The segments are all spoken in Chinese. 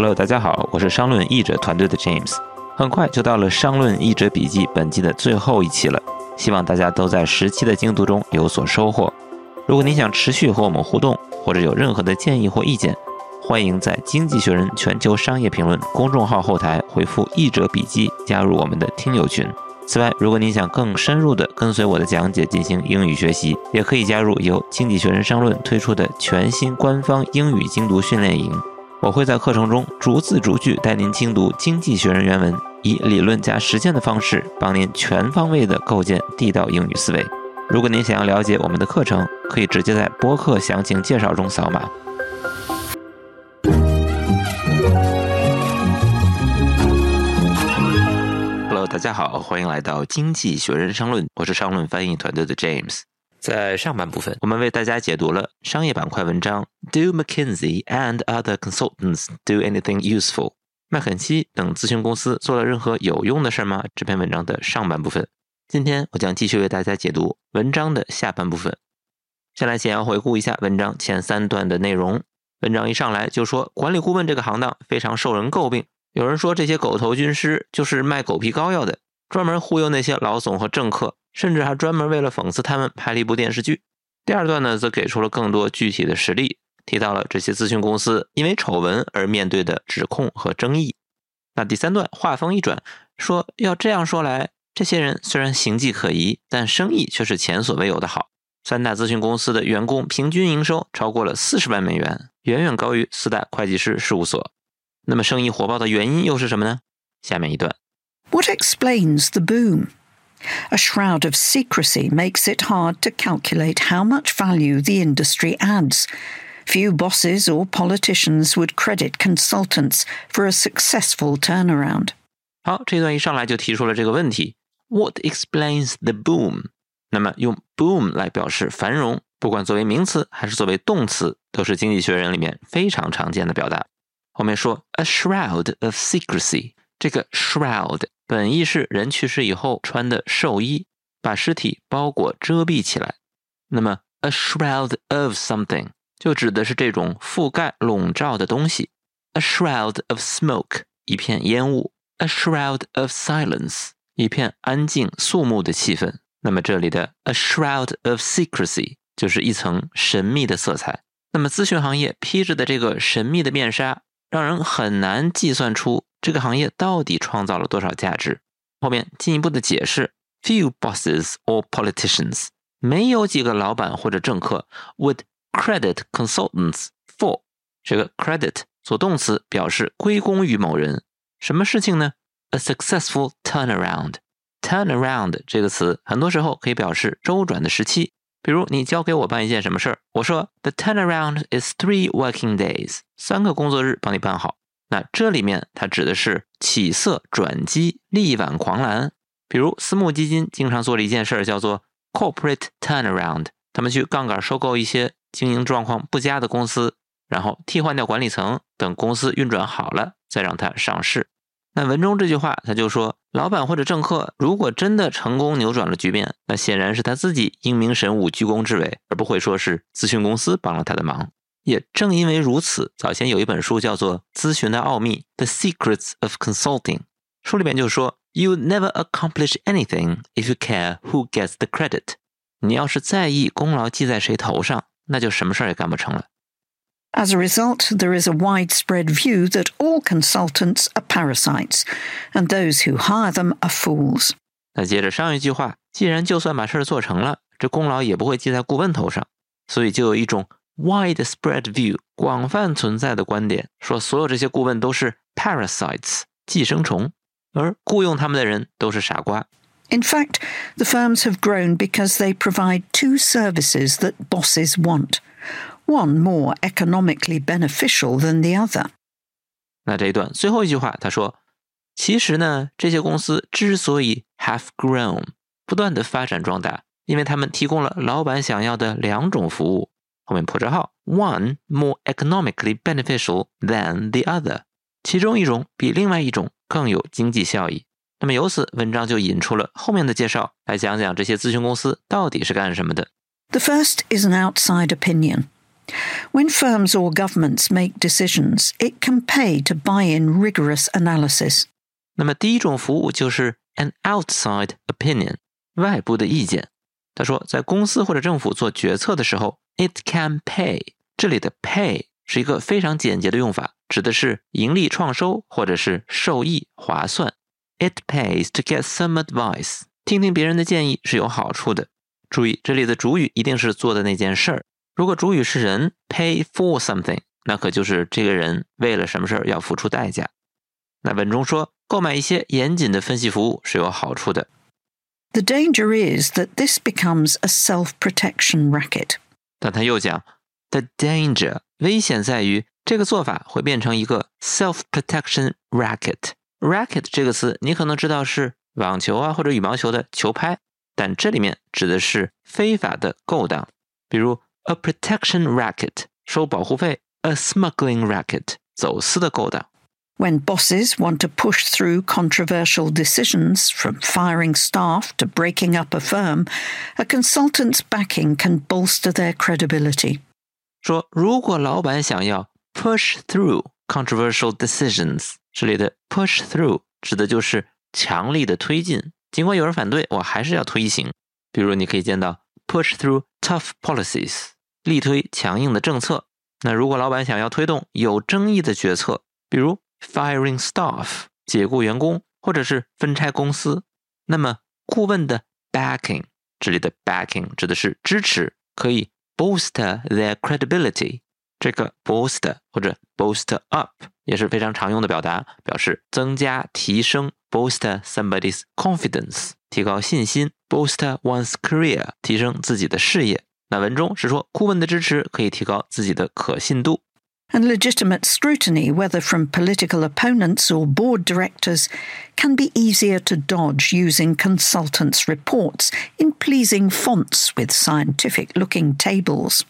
Hello，大家好，我是商论译者团队的 James。很快就到了商论译者笔记本季的最后一期了，希望大家都在十期的精读中有所收获。如果你想持续和我们互动，或者有任何的建议或意见，欢迎在《经济学人全球商业评论》公众号后台回复“译者笔记”加入我们的听友群。此外，如果你想更深入地跟随我的讲解进行英语学习，也可以加入由《经济学人商论》推出的全新官方英语精读训练营。我会在课程中逐字逐句带您精读《经济学人》原文，以理论加实践的方式，帮您全方位地构建地道英语思维。如果您想要了解我们的课程，可以直接在播客详情介绍中扫码。Hello，大家好，欢迎来到《经济学人》商论，我是商论翻译团队的 James。在上半部分，我们为大家解读了商业板块文章 “Do McKinsey and other consultants do anything useful？” 麦肯锡等咨询公司做了任何有用的事吗？这篇文章的上半部分。今天我将继续为大家解读文章的下半部分。先来简要回顾一下文章前三段的内容。文章一上来就说，管理顾问这个行当非常受人诟病，有人说这些狗头军师就是卖狗皮膏药的，专门忽悠那些老总和政客。甚至还专门为了讽刺他们拍了一部电视剧。第二段呢，则给出了更多具体的实例，提到了这些咨询公司因为丑闻而面对的指控和争议。那第三段话锋一转，说要这样说来，这些人虽然形迹可疑，但生意却是前所未有的好。三大咨询公司的员工平均营收超过了四十万美元，远远高于四大会计师事务所。那么生意火爆的原因又是什么呢？下面一段：What explains the boom? A shroud of secrecy makes it hard to calculate how much value the industry adds. Few bosses or politicians would credit consultants for a successful turnaround. 好，这段一上来就提出了这个问题：What explains the boom？那么用 boom 来表示繁荣，不管作为名词还是作为动词，都是经济学人里面非常常见的表达。后面说 a shroud of secrecy， 这个 shroud 本意是人去世以后穿的寿衣，把尸体包裹遮蔽起来。那么，a shroud of something 就指的是这种覆盖、笼罩的东西。a shroud of smoke 一片烟雾，a shroud of silence 一片安静肃穆的气氛。那么这里的 a shroud of secrecy 就是一层神秘的色彩。那么咨询行业披着的这个神秘的面纱，让人很难计算出。这个行业到底创造了多少价值？后面进一步的解释：Few bosses or politicians，没有几个老板或者政客 would credit consultants for 这个 credit 做动词表示归功于某人。什么事情呢？A successful turnaround。turnaround 这个词很多时候可以表示周转的时期。比如你交给我办一件什么事儿，我说 The turnaround is three working days，三个工作日帮你办好。那这里面它指的是起色转机、力挽狂澜。比如私募基金经常做的一件事叫做 corporate turnaround，他们去杠杆收购一些经营状况不佳的公司，然后替换掉管理层，等公司运转好了再让它上市。那文中这句话他就说，老板或者政客如果真的成功扭转了局面，那显然是他自己英明神武、居功至伟，而不会说是咨询公司帮了他的忙。也正因为如此，早前有一本书叫做《咨询的奥秘》（The Secrets of Consulting），书里面就说：“You never accomplish anything if you care who gets the credit。”你要是在意功劳记在谁头上，那就什么事儿也干不成了。As a result, there is a widespread view that all consultants are parasites, and those who hire them are fools. 那接着上一句话，既然就算把事儿做成了，这功劳也不会记在顾问头上，所以就有一种 widespread view 广泛存在的观点，说所有这些顾问都是 parasites 寄生虫，而雇佣他们的人都是傻瓜。In fact, the firms have grown because they provide two services that bosses want, one more economically beneficial than the other. 那这一段最后一句话，他说：“其实呢，这些公司之所以 have grown，不断的发展壮大，因为他们提供了老板想要的两种服务。后面破折号，one more economically beneficial than the other，其中一种比另外一种更有经济效益。那么由此，文章就引出了后面的介绍，来讲讲这些咨询公司到底是干什么的。The first is an outside opinion. When firms or governments make decisions, it can pay to buy in rigorous analysis. 那么第一种服务就是 an outside opinion，外部的意见。他说，在公司或者政府做决策的时候 ，it can pay。这里的 pay 是一个非常简洁的用法，指的是盈利创收或者是受益划算。It pays to get some advice。听听别人的建议是有好处的。注意，这里的主语一定是做的那件事儿。如果主语是人，pay for something，那可就是这个人为了什么事儿要付出代价。那文中说，购买一些严谨的分析服务是有好处的。The danger is that this becomes a self-protection racket. 但他又讲，the danger 危险在于这个做法会变成一个 self-protection racket。racket 这个词你可能知道是网球啊或者羽毛球的球拍，但这里面指的是非法的勾当，比如 a protection racket 收保护费，a smuggling racket 走私的勾当。When bosses want to push through controversial decisions, from firing staff to breaking up a firm, a consultant's backing can bolster their credibility. 说，如果老板想要 push through controversial decisions，这里的 push through 指的就是强力的推进，尽管有人反对，我还是要推行。比如，你可以见到 push through tough policies，力推强硬的政策。那如果老板想要推动有争议的决策，比如 firing staff 解雇员工，或者是分拆公司，那么顾问的 backing 这里的 backing 指的是支持，可以 boost their credibility。这个 boost 或者 boost up 也是非常常用的表达，表示增加、提升 boost somebody's confidence，提高信心 boost one's career，提升自己的事业。那文中是说，顾问的支持可以提高自己的可信度。and legitimate scrutiny, whether from political opponents or board directors, can be easier to dodge using consultants' reports in pleasing fonts with scientific looking tables.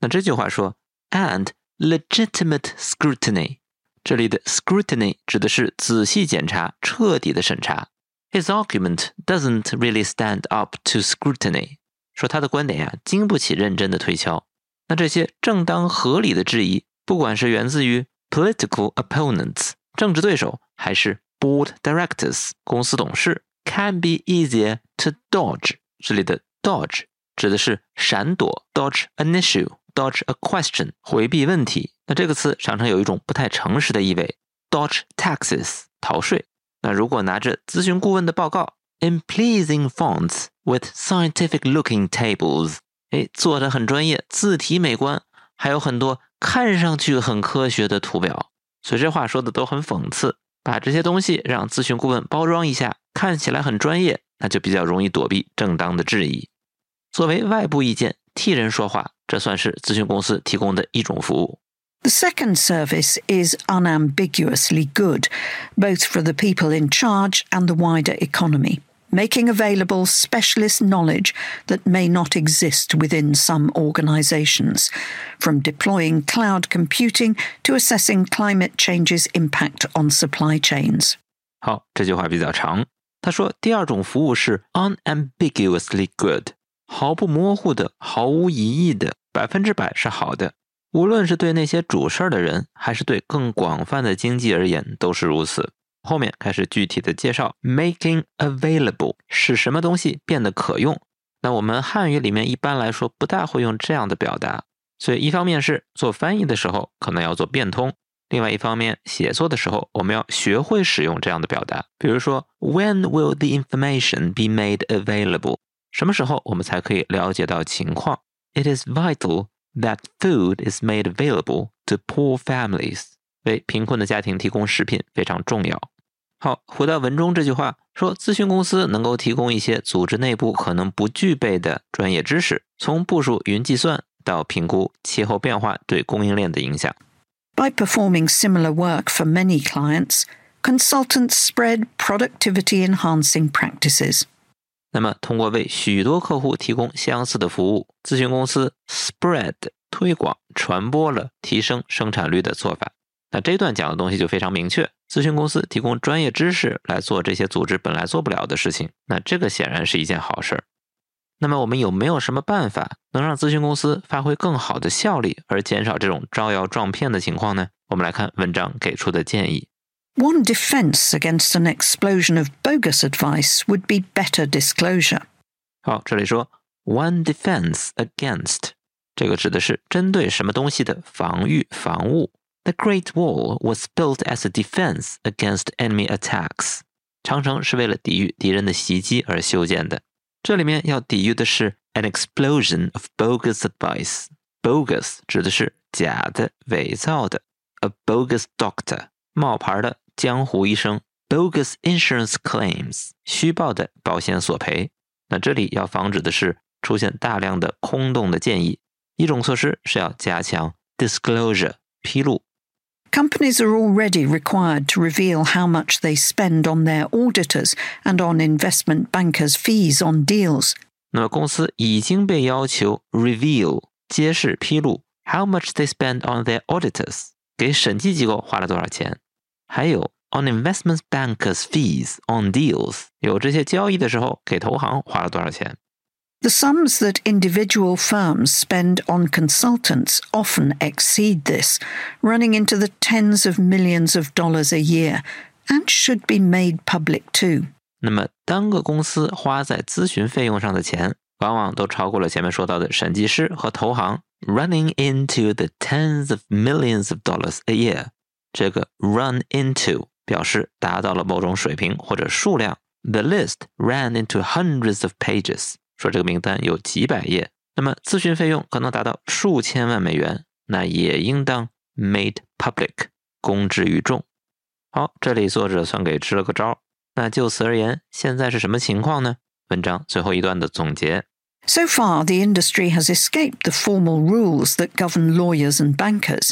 那这句话说，and legitimate scrutiny，这里的 scrutiny 指的是仔细检查、彻底的审查。His argument doesn't really stand up to scrutiny，说他的观点呀、啊，经不起认真的推敲。那这些正当合理的质疑 不管是源自于 political opponents 政治对手，还是 board directors 公司董事，can be easier to dodge。这里的 dodge 指的是闪躲，dodge an issue，dodge a question，回避问题。那这个词常常有一种不太诚实的意味，dodge taxes 逃税。那如果拿着咨询顾问的报告，in pleasing fonts with scientific-looking tables，哎，做的很专业，字体美观，还有很多。看上去很科学的图表，所以这话说的都很讽刺。把这些东西让咨询顾问包装一下，看起来很专业，那就比较容易躲避正当的质疑。作为外部意见，替人说话，这算是咨询公司提供的一种服务。The second service is unambiguously good, both for the people in charge and the wider economy making available specialist knowledge that may not exist within some organizations, from deploying cloud computing to assessing climate change's impact on supply chains. 好，这句话比较长。他说，第二种服务是 unambiguously good，毫不模糊的、毫无疑义的，百分之百是好的。无论是对那些主事儿的人，还是对更广泛的经济而言，都是如此。 后面开始具体的介绍，making available 使什么东西变得可用。那我们汉语里面一般来说不大会用这样的表达，所以一方面是做翻译的时候可能要做变通，另外一方面写作的时候我们要学会使用这样的表达。比如说，When will the information be made available？什么时候我们才可以了解到情况？It is vital that food is made available to poor families. 为贫困的家庭提供食品非常重要。好，回到文中这句话说，咨询公司能够提供一些组织内部可能不具备的专业知识，从部署云计算到评估气候变化对供应链的影响。By performing similar work for many clients, consultants spread productivity enhancing practices. 那么，通过为许多客户提供相似的服务，咨询公司 spread 推广传播了提升生产率的做法。那这段讲的东西就非常明确，咨询公司提供专业知识来做这些组织本来做不了的事情，那这个显然是一件好事儿。那么我们有没有什么办法能让咨询公司发挥更好的效力，而减少这种招摇撞骗的情况呢？我们来看文章给出的建议。One defense against an explosion of bogus advice would be better disclosure. 好，这里说 one defense against，这个指的是针对什么东西的防御、防务。The Great Wall was built as a defense against enemy attacks. 长城是为了抵御敌人的袭击而修建的。这里面要抵御的是 an explosion of bogus advice。bogus 指的是假的、伪造的。a bogus doctor 冒牌的江湖医生。bogus insurance claims 虚报的保险索赔。那这里要防止的是出现大量的空洞的建议。一种措施是要加强 disclosure 披露。Companies are already required to reveal how much they spend on their auditors and on investment bankers' fees on deals. 那么公司已经被要求 reveal 揭示披露 how much they spend on their auditors 给审计机构花了多少钱，还有 on investment bankers' fees on deals 有这些交易的时候给投行花了多少钱。 the sums that individual firms spend on consultants often exceed this, running into the tens of millions of dollars a year, and should be made public too. 那么，单个公司花在咨询费用上的钱，往往都超过了前面说到的审计师和投行，running into the tens of millions of dollars a year。这个 run into 表示达到了某种水平或者数量。The list ran into hundreds of pages。 说这个名单有几百页，那么咨询费用可能达到数千万美元，那也应当 made public 公之于众。好，这里作者算给支了个招。那就此而言，现在是什么情况呢？文章最后一段的总结：So far, the industry has escaped the formal rules that govern lawyers and bankers.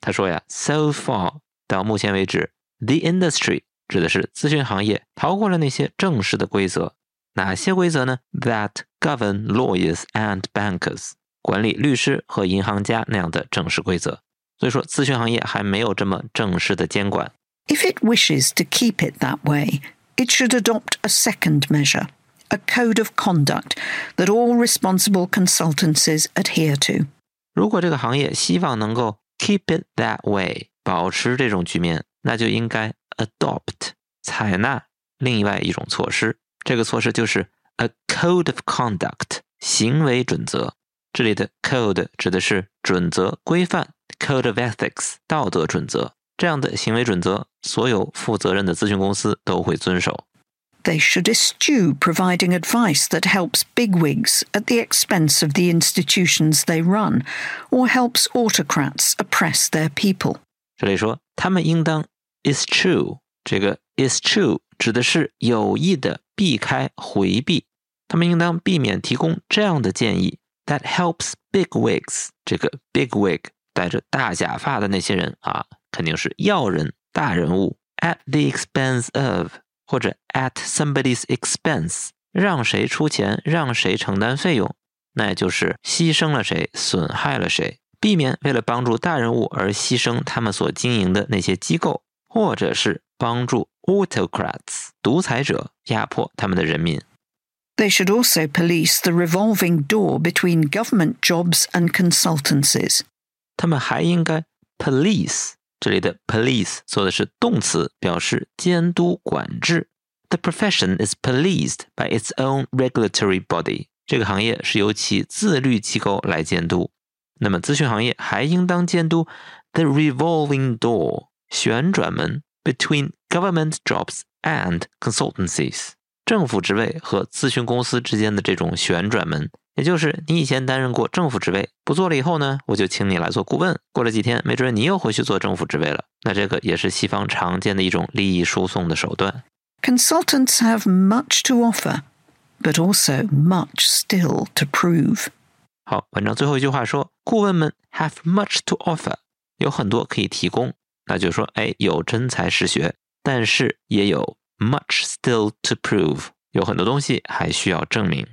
他说呀，so far 到目前为止，the industry 指的是咨询行业逃过了那些正式的规则。哪些规则呢？That govern lawyers and bankers，管理律师和银行家那样的正式规则。所以说，咨询行业还没有这么正式的监管。If it wishes to keep it that way, it should adopt a second measure, a code of conduct that all responsible consultancies adhere to. 如果这个行业希望能够 keep it that way，保持这种局面，那就应该 adopt 采纳另外一种措施。 这个措施就是 a code of conduct 行为准则。这里的 code 指的是准则、规范，code of ethics 道德准则。这样的行为准则，所有负责任的咨询公司都会遵守。They should eschew providing advice that helps bigwigs at the expense of the institutions they run, or helps autocrats oppress their people. 这里说，他们应当 eschew 这个 eschew 指的是有意的避开、回避。他们应当避免提供这样的建议：That helps big wigs。这个 big wig 戴着大假发的那些人啊，肯定是要人、大人物。At the expense of，或者 at somebody's expense，让谁出钱，让谁承担费用，那也就是牺牲了谁，损害了谁。避免为了帮助大人物而牺牲他们所经营的那些机构，或者是帮助 autocrats 独裁者压迫他们的人民。They should also police the revolving door between government jobs and consultancies. 他们还应该 police 这里的 police 做的是动词，表示监督管制。The profession is policed by its own regulatory body. 这个行业是由其自律机构来监督。那么咨询行业还应当监督 the revolving door 旋转门 between government jobs and consultancies，政府职位和咨询公司之间的这种旋转门，也就是你以前担任过政府职位，不做了以后呢，我就请你来做顾问。过了几天，没准你又回去做政府职位了。那这个也是西方常见的一种利益输送的手段。Consultants have much to offer, but also much still to prove. 好，文章最后一句话说，顾问们 have much to offer，有很多可以提供。 那就是说，哎，有真才实学，但是也有 much still to prove，有很多东西还需要证明。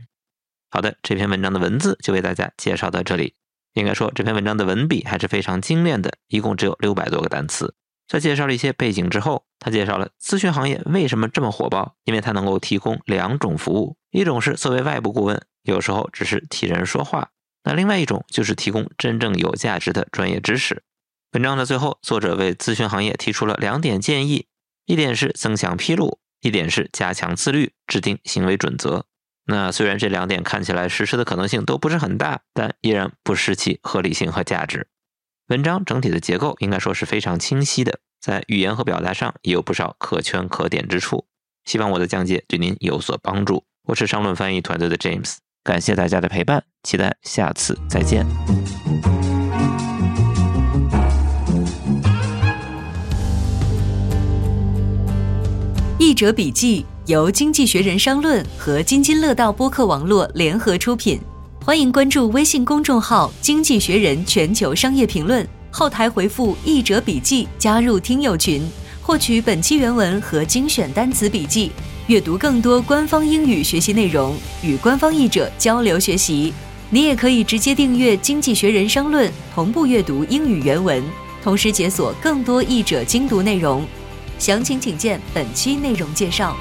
好的，这篇文章的文字就为大家介绍到这里。应该说，这篇文章的文笔还是非常精炼的，一共只有六百多个单词。在介绍了一些背景之后，他介绍了咨询行业为什么这么火爆，因为它能够提供两种服务，一种是作为外部顾问，有时候只是替人说话；那另外一种就是提供真正有价值的专业知识。文章的最后，作者为咨询行业提出了两点建议：一点是增强披露，一点是加强自律，制定行为准则。那虽然这两点看起来实施的可能性都不是很大，但依然不失其合理性和价值。文章整体的结构应该说是非常清晰的，在语言和表达上也有不少可圈可点之处。希望我的讲解对您有所帮助。我是商论翻译团队的 James，感谢大家的陪伴，期待下次再见。译者笔记由《经济学人》商论和津津乐道播客网络联合出品。欢迎关注微信公众号“经济学人全球商业评论”，后台回复“译者笔记”加入听友群，获取本期原文和精选单词笔记，阅读更多官方英语学习内容，与官方译者交流学习。你也可以直接订阅《经济学人》商论，同步阅读英语原文，同时解锁更多译者精读内容。详情请见本期内容介绍。